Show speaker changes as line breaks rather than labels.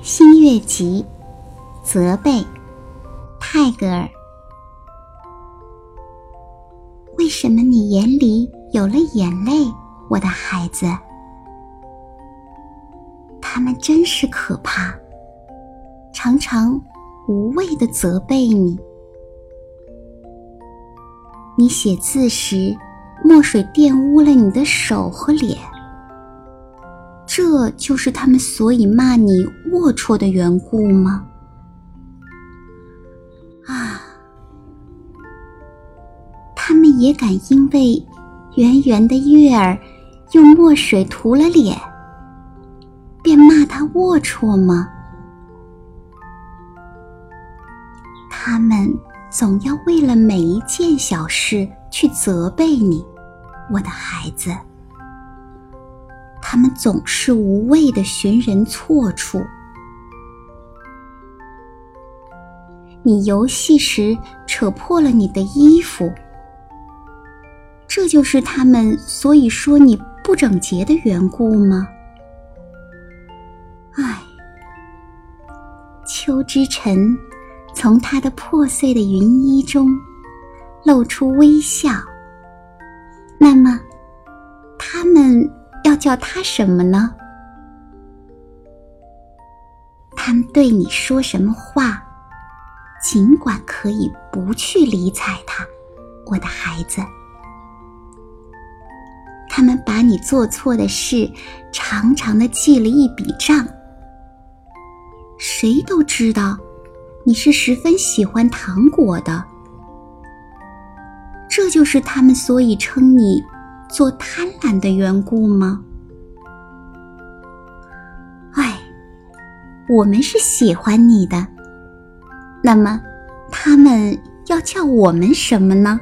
新月集，责备，泰戈尔。为什么你眼里有了眼泪，我的孩子？他们真是可怕，常常无谓的责备你。你写字时，墨水玷污了你的手和脸。这就是他们所以骂你龌龊的缘故吗？啊，他们也敢因为圆圆的月儿用墨水涂了脸，便骂他龌龊吗？他们总要为了每一件小事去责备你，我的孩子。他们总是无谓的寻人错处。你游戏时扯破了你的衣服，这就是他们所以说你不整洁的缘故吗？唉，秋之晨从他的破碎的云衣中露出微笑。那么，他们。要叫他什么呢？他们对你说什么话，尽管可以不去理睬他，我的孩子。他们把你做错的事长长的记了一笔账。谁都知道，你是十分喜欢糖果的。这就是他们所以称你。做贪婪的缘故吗？哎，我们是喜欢你的，那么他们要叫我们什么呢？